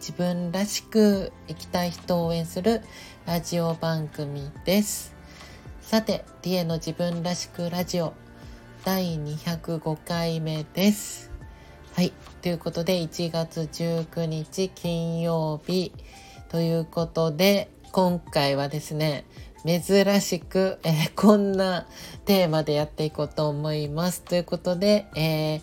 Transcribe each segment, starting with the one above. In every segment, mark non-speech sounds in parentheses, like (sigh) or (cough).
自分らしく生きたい人を応援するラジオ番組ですさてリエの自分らしくラジオ第205回目ですはいということで1月19日金曜日ということで今回はですね珍しく、えー、こんなテーマでやっていこうと思います。ということで、えー、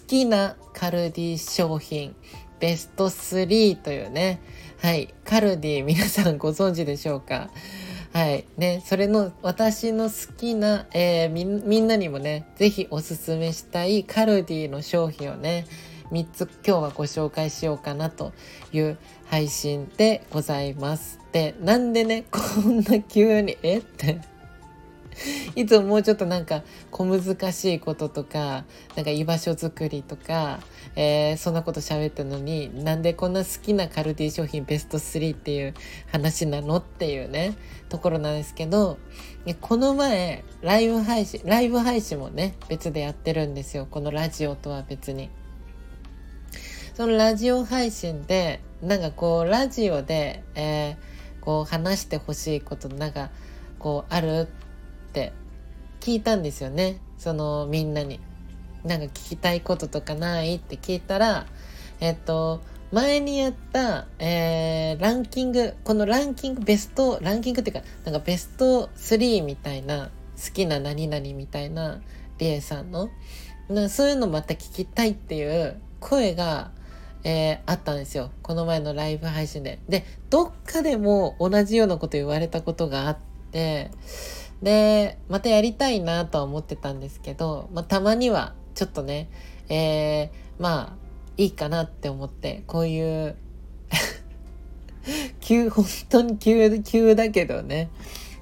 好きなカルディ商品ベスト3というね、はい、カルディ皆さんご存知でしょうか？はい。ね、それの私の好きな、えー、みみんなにもね、ぜひおすすめしたいカルディの商品をね、3つ今日はご紹介しようかなという配信でございます。で、なんでね、こんな急に、え？って (laughs) いつももうちょっとなんか小難しいこととか、なんか居場所づくりとか、えー、そんなこと喋ったのに、なんでこんな好きなカルディ商品ベスト3っていう話なのっていうね、ところなんですけど、この前、ライブ配信、ライブ配信もね、別でやってるんですよ。このラジオとは別に。そのラジオ配信で、なんかこう、ラジオで、えー、こう話してほしいことなんかこうあるって聞いたんですよねそのみんなに。なんか聞きたいこととかないって聞いたらえっと前にやった、えー、ランキングこのランキングベストランキングっていうかなんかベスト3みたいな好きな何々みたいなリエさんのなそういうのまた聞きたいっていう声がえー、あったんですよ。この前のライブ配信で。で、どっかでも同じようなこと言われたことがあって、で、またやりたいなとは思ってたんですけど、まあ、たまにはちょっとね、えー、まあ、いいかなって思って、こういう (laughs) 急、本当に急、急だけどね。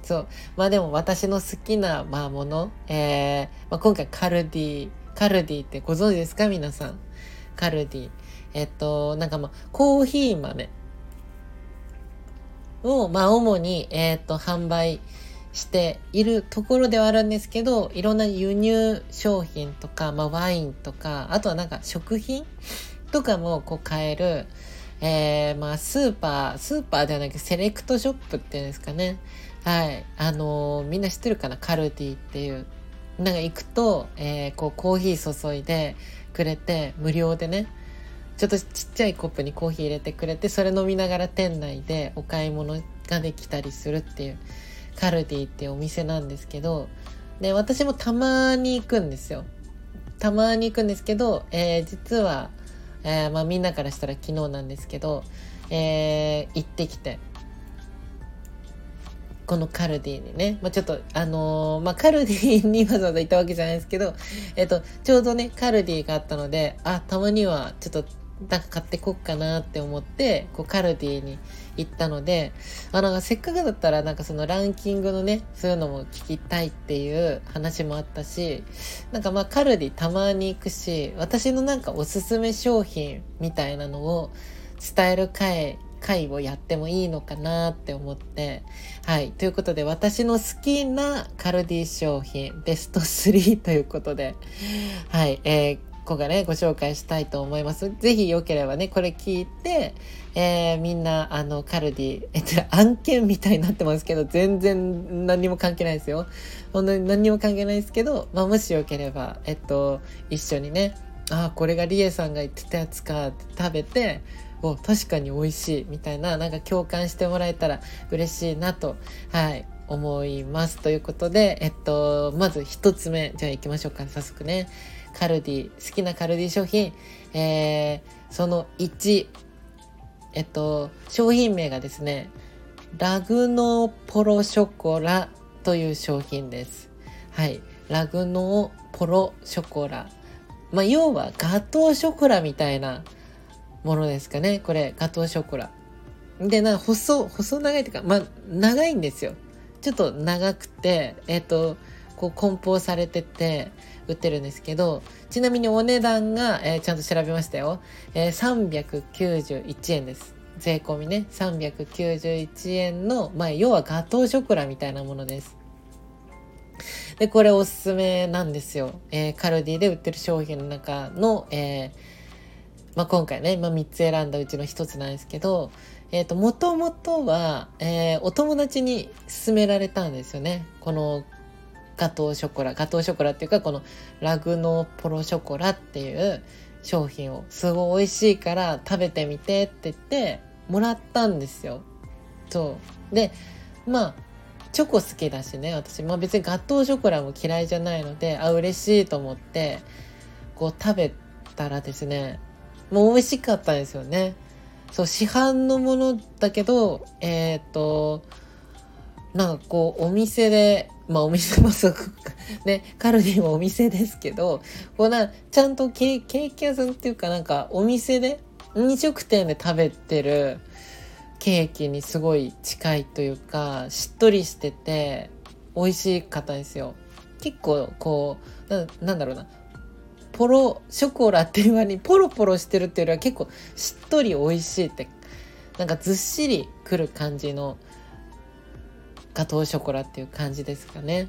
そう。まあでも私の好きな、まあ、もの、えー、まあ、今回カルディ、カルディってご存知ですか？皆さん。カルディ。えっと、なんかまあ、コーヒー豆を、まあ、主に、えっと、販売しているところではあるんですけど、いろんな輸入商品とか、まあ、ワインとか、あとはなんか食品 (laughs) とかもこう買える、えー、まあ、スーパー、スーパーではなくセレクトショップっていうんですかね。はい。あのー、みんな知ってるかな？カルディっていう。なんか行くと、えー、こうコーヒー注いでくれて、無料でね、ちょっとちっちゃいコップにコーヒー入れてくれてそれ飲みながら店内でお買い物ができたりするっていうカルディっていうお店なんですけどで私もたまに行くんですよ。たまに行くんですけど、えー、実は、えー、まあ、みんなからしたら昨日なんですけど、えー、行ってきて。このカルディにね、まあ、ちょっとあのー、まあ、カルディにわざわざ行ったわけじゃないですけど、えっと、ちょうどね、カルディがあったので、あ、たまにはちょっとなんか買ってこっかなって思って、こうカルディに行ったので、あ、なんかせっかくだったらなんかそのランキングのね、そういうのも聞きたいっていう話もあったし、なんかまあカルディたまに行くし、私のなんかおすすめ商品みたいなのを伝える回、回をやってもいいのかなって思って、はい。ということで、私の好きなカルディ商品、ベスト3ということで、はい。えー個がね、ご紹介したいと思います。ぜひよければね、これ聞いて、えー、みんな、あの、カルディ、えっ、(laughs) 案件みたいになってますけど、全然何にも関係ないですよ。本当に何にも関係ないですけど、まあ、もしよければ、えっと、一緒にね、あ、これがリエさんが言ってたやつかって食べて、お、確かに美味しいみたいな、なんか共感してもらえたら嬉しいなと、はい、思います。ということで、えっと、まず一つ目、じゃあ行きましょうか、早速ね。カルディ、好きなカルディ商品、えー、その1、えっと、商品名がですね、ラグノーポロショコラという商品です。はい。ラグノーポロショコラ。まあ、要はガトーショコラみたいなものですかね。これ、ガトーショコラ。でな細細長いっていうかまあ長いんですよちょっと長くてえっ、とこう梱包されてて売ってるんですけどちなみにお値段が、えー、ちゃんと調べましたよ、えー、391円です。税込みね。391円の、まあ、要はガトーショコラみたいなものです。でこれおすすめなんですよ、えー、カルディで売ってる商品の中の、えーまあ、今回ね、まあ、3つ選んだうちの1つなんですけどえっ、ー、ともともとは、えー、お友達に勧められたんですよね。このガトーショコラガトーショコラっていうかこのラグノーポロショコラっていう商品をすごい美味しいから食べてみてって言ってもらったんですよ。そうでまあチョコ好きだしね私、まあ、別にガトーショコラも嫌いじゃないのであ嬉しいと思ってこう食べたらですねもう美味しかったんですよね。そう市販のものだけどえっ、ー、となんかこうお店でまあお店もすごくね (laughs) カルディもお店ですけどこうなちゃんとケーキ屋さんっていうかなんかお店で飲食店で食べてるケーキにすごい近いというかしっとりしてて美味しかったですよ。結構こうななんだろうなポロショコラっていう割にポロポロしてるっていうよりは結構しっとり美味しいってなんかずっしりくる感じのガトーショコラっていう感じですかね。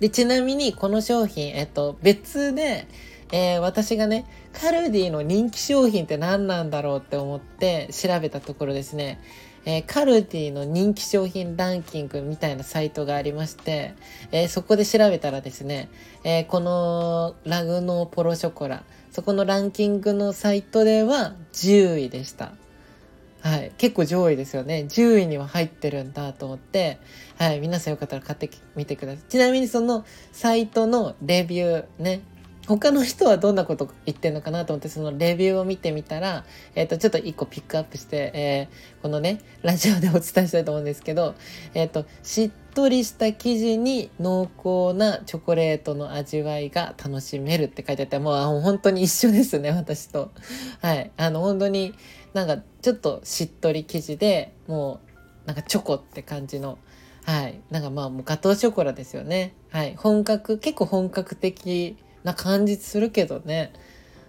で、ちなみにこの商品、えっと、別で、えー、私がね、カルディの人気商品って何なんだろうって思って調べたところですね、えー、カルディの人気商品ランキングみたいなサイトがありまして、えー、そこで調べたらですね、えー、このラグノーポロショコラ、そこのランキングのサイトでは10位でした。結構上位ですよね。10位には入ってるんだと思って、はい、皆さんよかったら買ってみてください。ちなみにそのサイトのレビューね。他の人はどんなこと言ってんのかなと思ってそのレビューを見てみたら、えっ、ー、とちょっと一個ピックアップして、えー、このねラジオでお伝えしたいと思うんですけど、えっ、ー、としっとりした生地に濃厚なチョコレートの味わいが楽しめるって書いてあってもう本当に一緒ですね私と。はいあの本当になんかちょっとしっとり生地でもうなんかチョコって感じのはい。なんかまあもうガトーショコラですよね。はい。本格結構本格的な感じするけどね。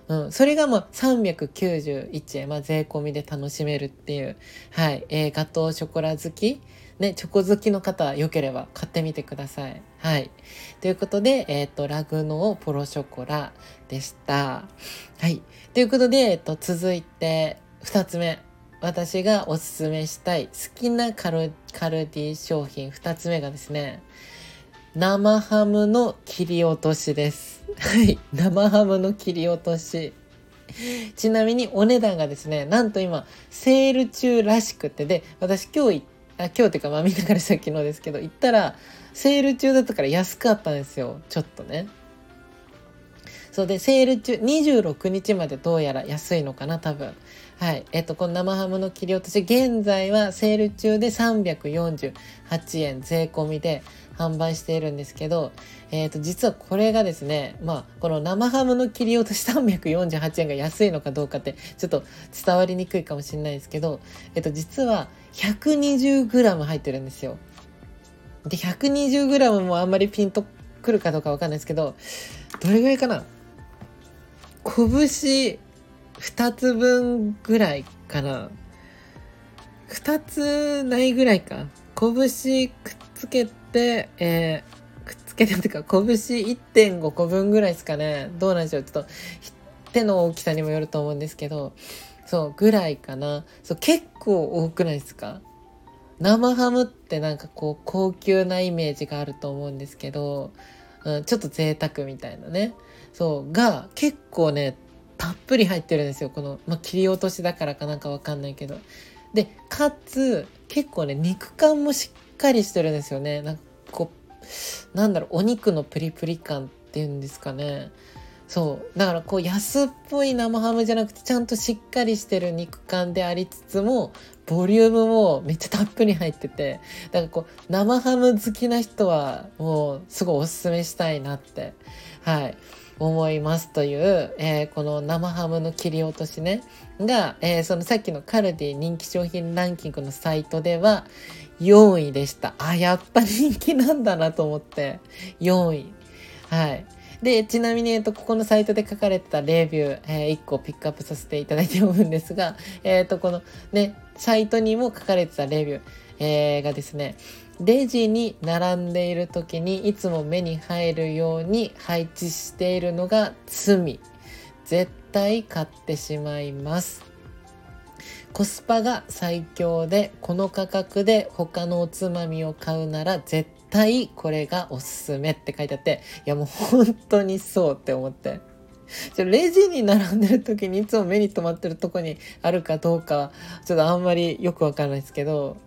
うん、それがまあ391円、まあ、税込みで楽しめるっていう、はい。えー、ガトーショコラ好き、ね、チョコ好きの方よければ買ってみてください。はい、ということで、えーと、ラグノーポロショコラでした。はい、ということで、えーと続いて2つ目私がおすすめしたい好きなカルカルディ商品2つ目がですね生ハムの切り落としです。はい。生ハムの切り落とし。ちなみにお値段がですね、なんと今、セール中らしくて、で、私今日あ今日っていうかまあみんなからした昨日ですけど、行ったら、セール中だったから安かったんですよ。ちょっとね。そうで、セール中、26日までどうやら安いのかな、多分。はい。えっと、この生ハムの切り落とし、現在はセール中で348円税込みで販売しているんですけど、えっと、実はこれがですね、まあ、この生ハムの切り落とし348円が安いのかどうかって、ちょっと伝わりにくいかもしれないですけど、えっと、実は 120g 入ってるんですよ。で、120g もあんまりピンとくるかどうかわかんないですけど、どれぐらいかな？拳2つ分ぐらいかな。2つないぐらいか。拳くっつけて、えー、くっつけてっていうか拳1.5個分ぐらいですかね。どうなんでしょう。ちょっと手の大きさにもよると思うんですけど。そうぐらいかな。そう結構多くないですか。生ハムってなんかこう高級なイメージがあると思うんですけど、うん、ちょっと贅沢みたいなね。そうが結構ねたっぷり入ってるんですよ。この、まあ、切り落としだからかなんかわかんないけど。でかつ結構ね肉感もしっかりしてるんですよね。なんかこうなんだろうお肉のプリプリ感っていうんですかね。そう。だからこう安っぽい生ハムじゃなくてちゃんとしっかりしてる肉感でありつつもボリュームもめっちゃたっぷり入ってて。だからこう生ハム好きな人はもうすごいおすすめしたいなって。はい。思いますという、えー、この生ハムの切り落としねが、えー、そのさっきのカルディ人気商品ランキングのサイトでは4位でした。あ、やっぱ人気なんだなと思って、4位。はい。で、ちなみに、えっと、ここのサイトで書かれてたレビュー、えー、1個ピックアップさせていただいておるんですが、えっ、と、このね、サイトにも書かれてたレビュー、えー、がですね、レジに並んでいる時にいつも目に入るように配置しているのが罪。絶対買ってしまいます。コスパが最強でこの価格で他のおつまみを買うなら絶対これがおすすめって書いてあっていやもう本当にそうって思って。レジに並んでる時にいつも目に留まってるとこにあるかどうかちょっとあんまりよくわかんないですけど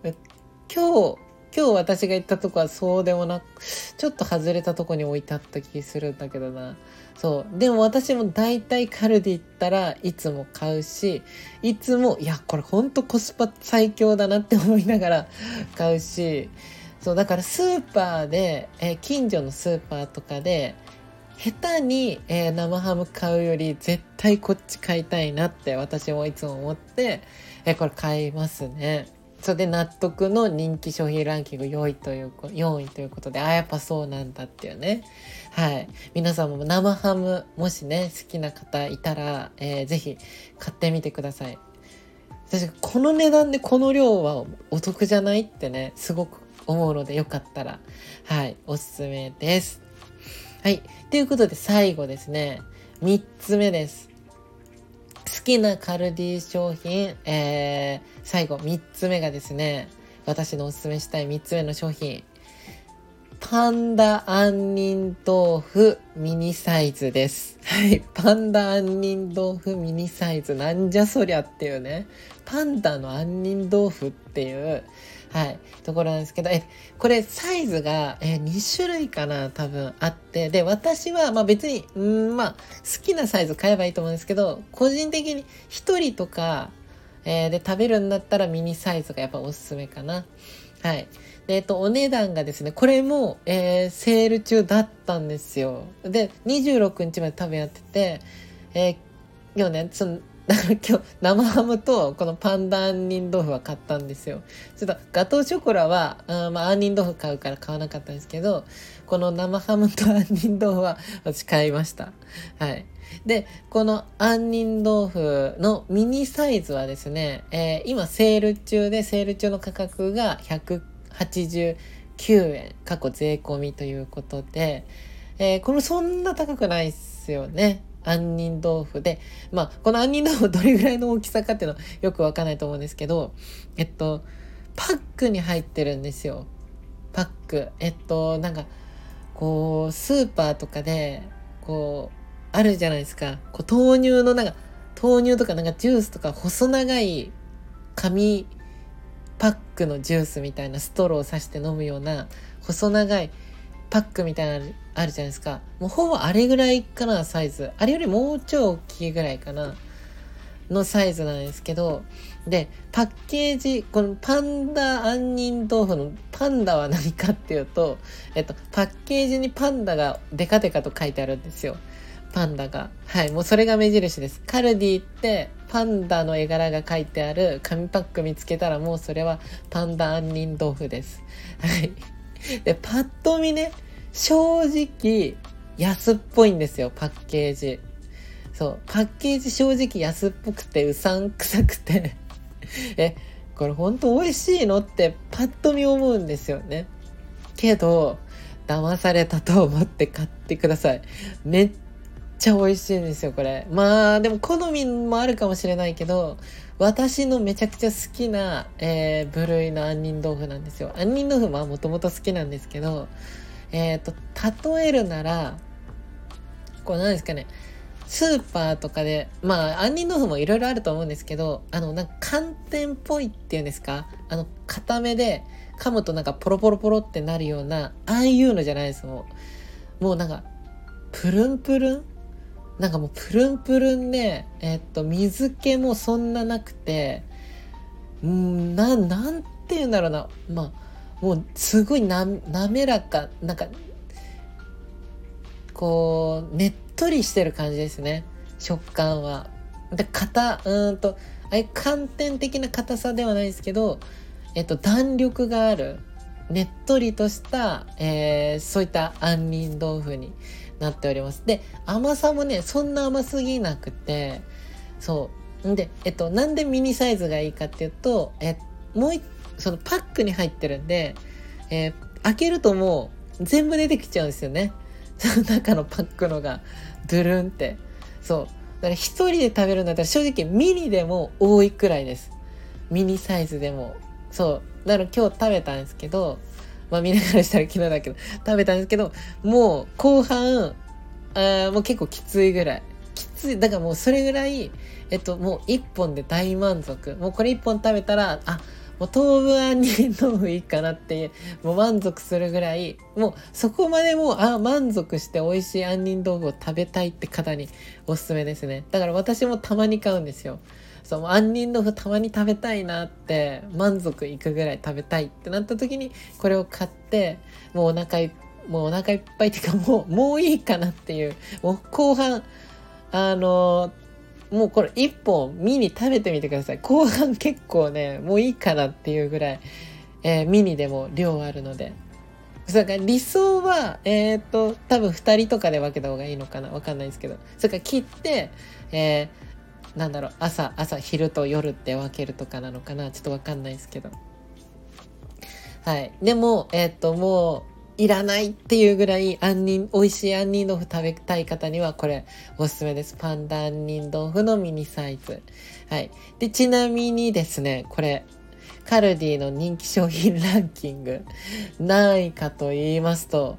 今日今日私が行ったとこはそうでもなくちょっと外れたとこに置いてあった気するんだけどな。そう。でも私も大体カルディ行ったらいつも買うしいつもいやこれほんとコスパ最強だなって思いながら (laughs) 買うし。そうだからスーパーで、え、近所のスーパーとかで下手に、えー、生ハム買うより絶対こっち買いたいなって私もいつも思って、えー、これ買いますね。それで納得の人気商品ランキング4位という4位ということであやっぱそうなんだっていうね。はい。皆さんも生ハムもしね好きな方いたら、えー、ぜひ買ってみてください。私この値段でこの量はお得じゃないってねすごく思うのでよかったらはいおすすめです。はい。ということで最後ですね。3つ目です。好きなカルディ商品、えー、最後3つ目がですね、私のおすすめしたい3つ目の商品、パンダ杏仁豆腐ミニサイズです。はい。パンダ杏仁豆腐ミニサイズ。なんじゃそりゃっていうね。パンダの杏仁豆腐っていう、はい、ところなんですけど、え、これサイズが、え2種類かな、多分あって、で、私は、まあ別に、うん、まあ、好きなサイズ買えばいいと思うんですけど、個人的に1人とか、えー、で食べるんだったらミニサイズがやっぱおすすめかな。はい。で、えっと、お値段がですね、これも、えー、セール中だったんですよ。で、26日まで多分やってて、えー、今日ね、その、だから今日生ハムとこのパンダ杏仁豆腐は買ったんですよ。ちょっとガトーショコラは、あまあ杏仁豆腐買うから買わなかったんですけど、この生ハムと杏仁豆腐は私買いました。はい。で、この杏仁豆腐のミニサイズはですね、えー、今セール中で、セール中の価格が189円、過去税込みということで、えー、これそんな高くないっすよね。杏仁豆腐で、まあ、この杏仁豆腐どれぐらいの大きさかっていうのはよくわかんないと思うんですけど、えっと、パックに入ってるんですよ。パック。えっと、なんか、こう、スーパーとかで、こう、あるじゃないですか。こう豆乳のなんか、豆乳とかなんかジュースとか細長い紙パックのジュースみたいなストローを刺して飲むような細長いパックみたいなのあるじゃないですか。もうほぼあれぐらいかな、サイズ。あれよりもうちょい大きいぐらいかな。のサイズなんですけど、で、パッケージ、このパンダ杏仁豆腐のパンダは何かっていうと、えっと、パッケージにパンダがデカデカと書いてあるんですよ。パンダが。はい、もうそれが目印です。カルディってパンダの絵柄が書いてある紙パック見つけたらもうそれはパンダ杏仁豆腐です。はい。で、パッと見ね、正直安っぽいんですよ、パッケージ。そう、パッケージ正直安っぽくてうさんくさくて (laughs) え、これほんと美味しいのってパッと見思うんですよね。けど、騙されたと思って買ってください。めっちゃ美味しいんですよ、これ。まあ、でも好みもあるかもしれないけど、私のめちゃくちゃ好きな、えー、部類の杏仁豆腐なんですよ。杏仁豆腐はもともと好きなんですけど、えっ、ー、と、例えるなら、こうなんですかね、スーパーとかで、まあ、杏仁豆腐もいろいろあると思うんですけど、あの、なんか寒天っぽいっていうんですかあの、固めで噛むとなんかポロポロポロってなるような、ああいうのじゃないですもう。もうなんか、プルンプルンなんかもうプルンプルンで、えっと、水気もそんななくて、うんな、なんて言うんだろうな。まあ、もうすごいな、滑らか、なんか、こう、ねっとりしてる感じですね食感は。で硬うんとあれ寒天的な硬さではないですけど、えっと、弾力があるねっとりとした、えー、そういった杏仁豆腐になっております。で甘さもねそんな甘すぎなくてそうんでえっとなんでミニサイズがいいかっていうとえもうそのパックに入ってるんで、えー、開けるともう全部出てきちゃうんですよね。(laughs) その中のパックのがドゥルンって。そう。だから一人で食べるんだったら正直ミニでも多いくらいです。ミニサイズでも。そう。だから今日食べたんですけど、まあ見ながらしたら昨日だけど、食べたんですけど、もう後半、あもう結構きついぐらい。きつい。だからもうそれぐらい、えっと、もう一本で大満足。もうこれ一本食べたら、あ、もう当分杏仁豆腐いいかなっていう、もう満足するぐらい、もうそこまでもう、あ、満足して美味しい杏仁豆腐を食べたいって方におすすめですね。だから私もたまに買うんですよ。そう、杏仁豆腐たまに食べたいなって、満足いくぐらい食べたいってなった時に、これを買って、もうお腹いもうお腹いっぱいっていうか (laughs) もう、もういいかなっていう、もう後半、あのもうこれ1本ミニ食べてみてください。後半結構ね、もういいかなっていうぐらい、えー、ミニでも量あるので。それか理想は、えっ、と、多分2人とかで分けた方がいいのかなわかんないですけど。それから切って、えー、なんだろう、朝、朝、昼と夜って分けるとかなのかな？ちょっとわかんないですけど。はい。でも、えっ、と、もう、いらないっていうぐらい杏仁、美味しい杏仁豆腐食べたい方にはこれおすすめです。パンダ杏仁豆腐のミニサイズ。はい。で、ちなみにですね、これ、カルディの人気商品ランキング、何位かと言いますと、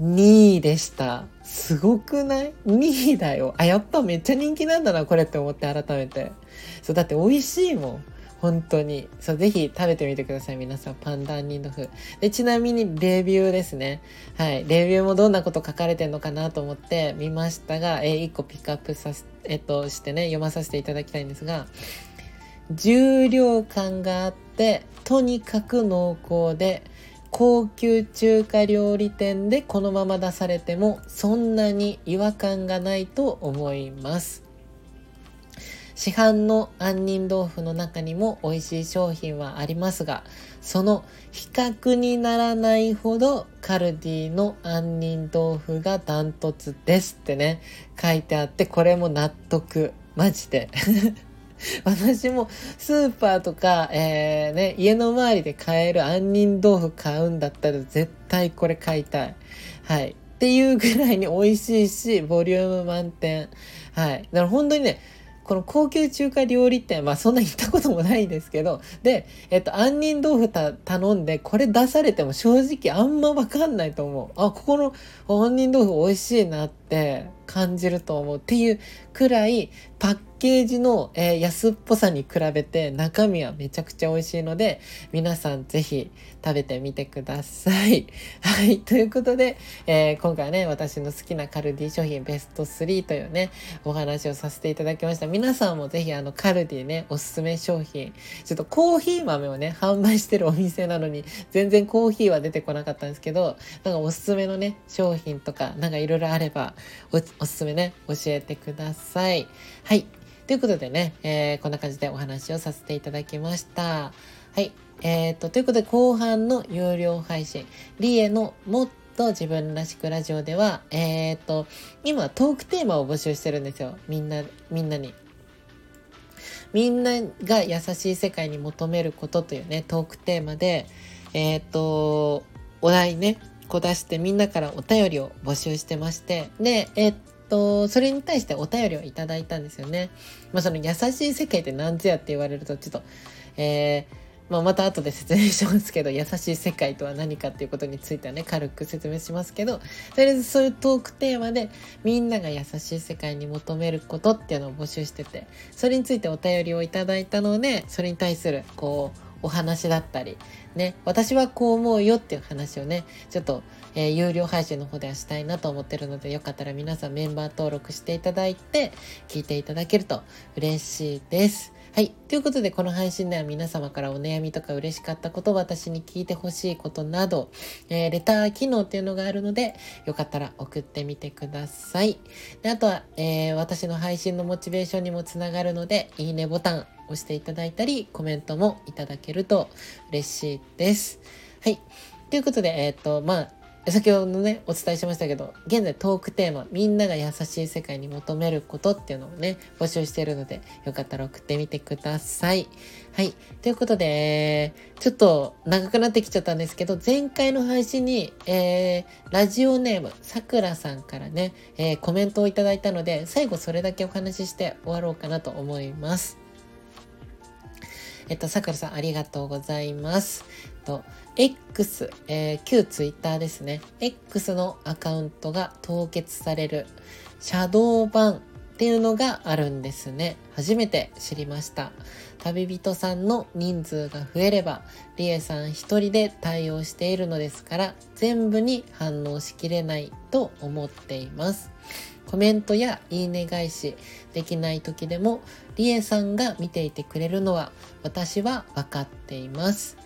2位でした。すごくない ?2 位だよ。あ、やっぱめっちゃ人気なんだな、これって思って改めて。そう、だって美味しいもん。本当に。そう、ぜひ食べてみてください。皆さん、パンダ杏仁豆腐。で、ちなみにレビューですね。はい。レビューもどんなこと書かれてるのかなと思って見ましたが、えー、1個ピックアップさせ、えっと、してね、読まさせていただきたいんですが、重量感があって、とにかく濃厚で、高級中華料理店でこのまま出されてもそんなに違和感がないと思います。市販の杏仁豆腐の中にも美味しい商品はありますが、その比較にならないほどカルディの杏仁豆腐がダントツですってね、書いてあって、これも納得。マジで。(laughs) 私もスーパーとか、えー、ね、家の周りで買える杏仁豆腐買うんだったら絶対これ買いたい。はい。っていうぐらいに美味しいし、ボリューム満点。はい。だから本当にね、この高級中華料理店、まあそんな行ったこともないですけど、で、えっと、杏仁豆腐た頼んで、これ出されても正直あんまわかんないと思う。あ、ここの杏仁豆腐美味しいなって感じると思うっていうくらい、パッケージの、えー、安っぽさに比べて中身はめちゃくちゃ美味しいので、皆さんぜひ食べてみてください。(laughs) はい。ということで、えー、今回はね、私の好きなカルディ商品ベスト3というね、お話をさせていただきました。皆さんもぜひあのカルディね、おすすめ商品、ちょっとコーヒー豆をね、販売してるお店なのに、全然コーヒーは出てこなかったんですけど、なんかおすすめのね、商品とか、なんかいろいろあればお、おすすめね、教えてください。はい。ということでね、えー、こんな感じでお話をさせていただきました。はい。えー、と、ということで後半の有料配信、リエのもっと自分らしくラジオでは、えー、と、今トークテーマを募集してるんですよ。みんな、みんなに。みんなが優しい世界に求めることというね、トークテーマで、えっ、と、お題ね、こう出してみんなからお便りを募集してまして、で、えっ、ー、と、それに対してお便りをいただいたんですよね。まあ、その優しい世界って何ぞやって言われると、ちょっと、えー、まあ、また後で説明しますけど、優しい世界とは何かっていうことについてはね、軽く説明しますけど、とりあえずそういうトークテーマで、みんなが優しい世界に求めることっていうのを募集してて、それについてお便りをいただいたので、それに対する、こう、お話だったり、ね、私はこう思うよっていう話をね、ちょっと、えー、有料配信の方ではしたいなと思ってるので、よかったら皆さんメンバー登録していただいて、聞いていただけると嬉しいです。はい。ということで、この配信では皆様からお悩みとか嬉しかったこと、私に聞いてほしいことなど、えー、レター機能っていうのがあるので、よかったら送ってみてください。であとは、えー、私の配信のモチベーションにもつながるので、いいねボタン押していただいたり、コメントもいただけると嬉しいです。はい。ということで、えっ、ー、と、まあ、先ほどね、お伝えしましたけど、現在トークテーマ、みんなが優しい世界に求めることっていうのをね、募集しているので、よかったら送ってみてください。はい。ということで、ちょっと長くなってきちゃったんですけど、前回の配信に、えー、ラジオネーム、さくらさんからね、えー、コメントをいただいたので、最後それだけお話しして終わろうかなと思います。えっと、さくらさんありがとうございます。と、X、えー、旧 Twitter ですね。X のアカウントが凍結される、シャドーバンっていうのがあるんですね。初めて知りました。旅人さんの人数が増えれば、リエさん一人で対応しているのですから、全部に反応しきれないと思っています。コメントやいいね返しできない時でも、リエさんが見ていてくれるのは私は分かっています。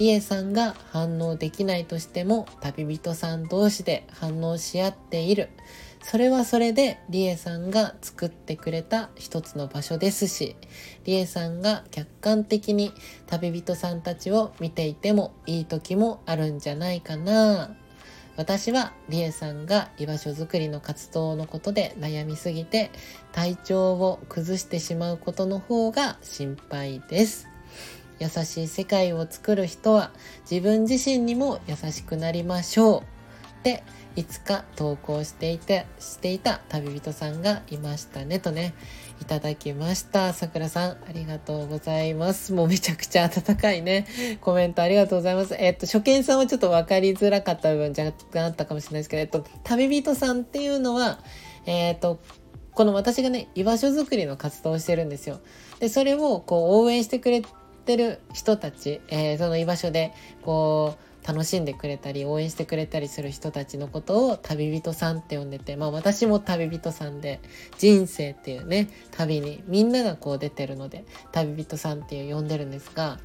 リエさんが反応できないとしても旅人さん同士で反応し合っている。それはそれでリエさんが作ってくれた一つの場所ですし、リエさんが客観的に旅人さんたちを見ていてもいい時もあるんじゃないかな。私はリエさんが居場所づくりの活動のことで悩みすぎて体調を崩してしまうことの方が心配です。優しい世界を作る人は自分自身にも優しくなりましょう。っていつか投稿していてしていた旅人さんがいましたねとねいただきました。さくらさんありがとうございます。もうめちゃくちゃ温かいね。コメントありがとうございます。えっと初見さんはちょっと分かりづらかった部分若干あったかもしれないですけどえっと旅人さんっていうのはえっとこの私がね居場所づくりの活動をしてるんですよ。でそれをこう応援してくれってる人たち、えー、その居場所でこう楽しんでくれたり応援してくれたりする人たちのことを旅人さんって呼んでてまあ私も旅人さんで人生っていうね旅にみんながこう出てるので旅人さんっていう呼んでるんですが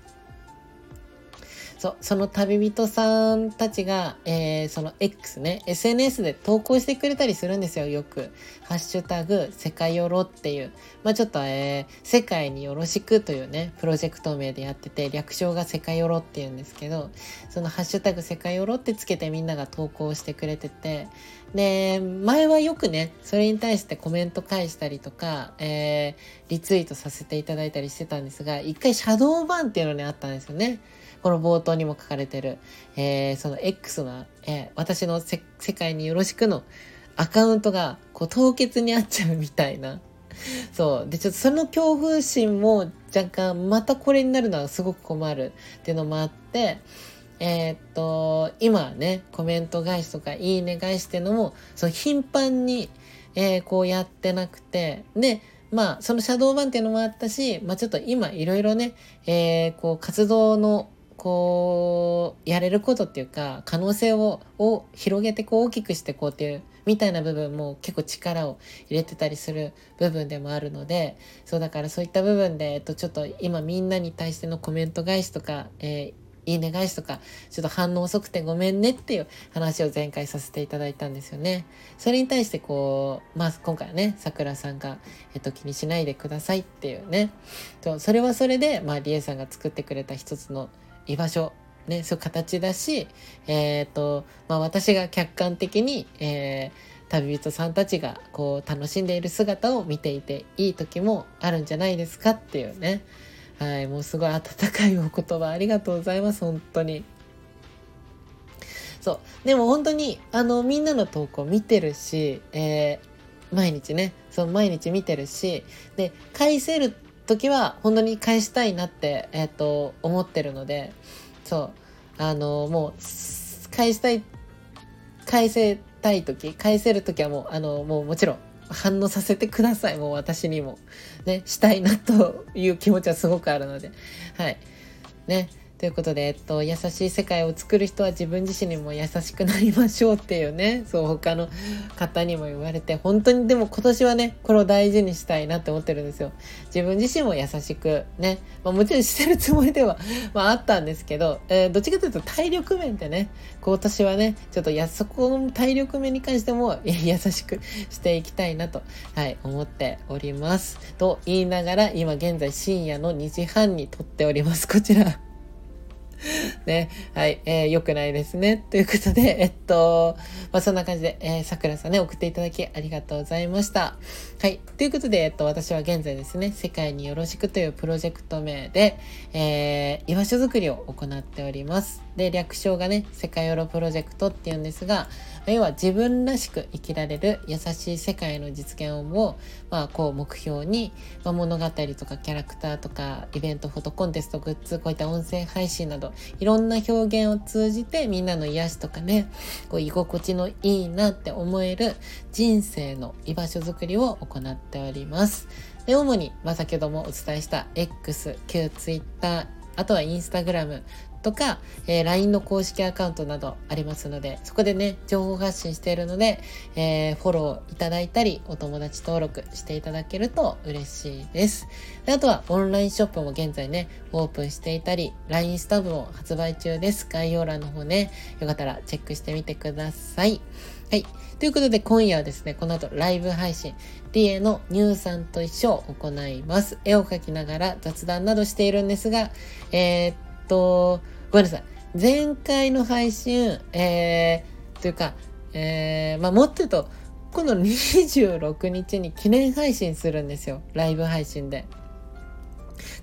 そその旅人さんたちが、えー、その X ね SNS で投稿してくれたりするんですよよく「ハッシュタグ世界よろ」っていうまあちょっと、えー、世界によろしくというねプロジェクト名でやってて略称が世界よろっていうんですけどその「ハッシュタグ世界よろ」ってつけてみんなが投稿してくれててで前はよくねそれに対してコメント返したりとか、えー、リツイートさせていただいたりしてたんですが一回シャドーバンっていうのにあったんですよね。この冒頭にも書かれてる、えー、その X の、えー、私の世界によろしくのアカウントがこう凍結にあっちゃうみたいな。そう。で、ちょっとその恐怖心も若干またこれになるのはすごく困るっていうのもあって、えー、っと、今ね、コメント返しとかいいね返しっていうのも、その頻繁に、えー、こうやってなくて、で、まあ、そのシャドーバンっていうのもあったし、まあちょっと今いろいろね、えー、こう活動のこうやれることっていうか可能性をを広げてこう大きくしてこうっていうみたいな部分も結構力を入れてたりする部分でもあるのでそうだからそういった部分で、えっと、ちょっと今みんなに対してのコメント返しとか、えーいいね返しとか、ちょっと反応遅くてごめんねっていう話を前回させていただいたんですよね。それに対してこう、まあ今回はね、さくらさんが、えっと、気にしないでくださいっていうね。とそれはそれで、まありえさんが作ってくれた一つの居場所ね、そういう形だし、えっ、ー、と、まあ私が客観的に、えー、旅人さんたちがこう楽しんでいる姿を見ていていい時もあるんじゃないですかっていうね。はい、もうすごい温かいお言葉ありがとうございます、本当に。そう。でも本当に、あの、みんなの投稿見てるし、えー、毎日ね、そう、毎日見てるし、で、返せる時は本当に返したいなって、え、ー、と、思ってるので、そう、あの、もう、返したい、返せたい時、返せる時はもう、あの、もうもちろん、反応させてください。もう私にも。ね、したいなという気持ちはすごくあるので。はい。ね。ということで、えっと、優しい世界を作る人は自分自身にも優しくなりましょうっていうね、(laughs) そう、他の方にも言われて、本当にでも今年はね、これを大事にしたいなって思ってるんですよ。自分自身も優しくね、まあ、もちろんしてるつもりでは、(laughs) まあ、あったんですけど、えー、どっちかというと体力面でね、今年はね、ちょっとや、そこの体力面に関しても (laughs) 優しくしていきたいなと、はい、思っております。と言いながら、今現在深夜の2時半に撮っております。こちら。(laughs) ね。はい。えー、良くないですね。ということで、えっと、まあ、そんな感じで、えー、桜さんね、送っていただきありがとうございました。はい。ということで、えっと、私は現在ですね、世界によろしくというプロジェクト名で、えー、居場所づくりを行っております。で、略称がね、世界ヨロプロジェクトっていうんですが、要は自分らしく生きられる優しい世界の実現を、まあ、こう目標に、まあ、物語とかキャラクターとかイベント、フォトコンテスト、グッズ、こういった音声配信など、いろんな表現を通じてみんなの癒しとかね、こう居心地のいいなって思える人生の居場所づくりを行行っております。で、主に、まあ、先ほどもお伝えした X、旧 Twitter、あとはインスタグラムとか、えー、LINE の公式アカウントなどありますので、そこでね、情報発信しているので、えー、フォローいただいたり、お友達登録していただけると嬉しいです。であとは、オンラインショップも現在ね、オープンしていたり、LINE スタンプも発売中です。概要欄の方ね、よかったらチェックしてみてください。はい。ということで今夜はですね、この後ライブ配信、リエの乳酸と一緒を行います。絵を描きながら雑談などしているんですが、えー、っと、ごめんなさい。前回の配信、えー、というか、えー、まあ、もっと言うと、今度26日に記念配信するんですよ。ライブ配信で。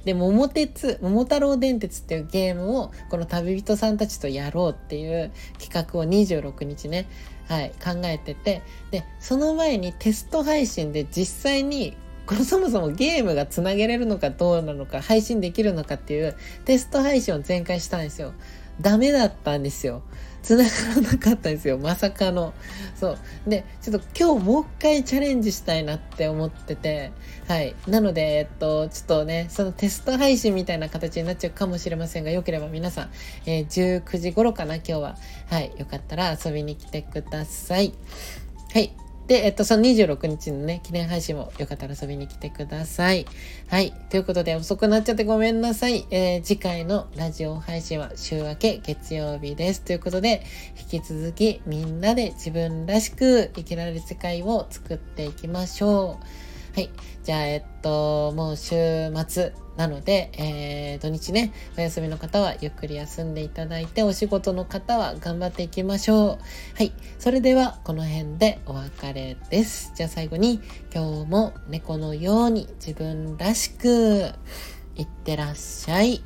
で、桃鉄、桃太郎電鉄っていうゲームを、この旅人さんたちとやろうっていう企画を26日ね、はい、考えてて、で、その前にテスト配信で実際にこのそもそもゲームがつなげれるのかどうなのか、配信できるのかっていうテスト配信を全開したんですよ。ダメだったんですよ。繋がらなかったんですよ。まさかの。そう。で、ちょっと今日もう一回チャレンジしたいなって思ってて、はい。なので、えっと、ちょっとね、そのテスト配信みたいな形になっちゃうかもしれませんが、よければ皆さん、えー、19時頃かな、今日は。はい。よかったら遊びに来てください。はい。で、えっと、その26日のね、記念配信もよかったら遊びに来てください。はい。ということで、遅くなっちゃってごめんなさい。えー、次回のラジオ配信は週明け月曜日です。ということで、引き続きみんなで自分らしく生きられる世界を作っていきましょう。はい。じゃあ、えっと、もう週末なので、えー、土日ね、お休みの方はゆっくり休んでいただいて、お仕事の方は頑張っていきましょう。はい。それでは、この辺でお別れです。じゃあ最後に、今日も猫のように自分らしく、いってらっしゃい。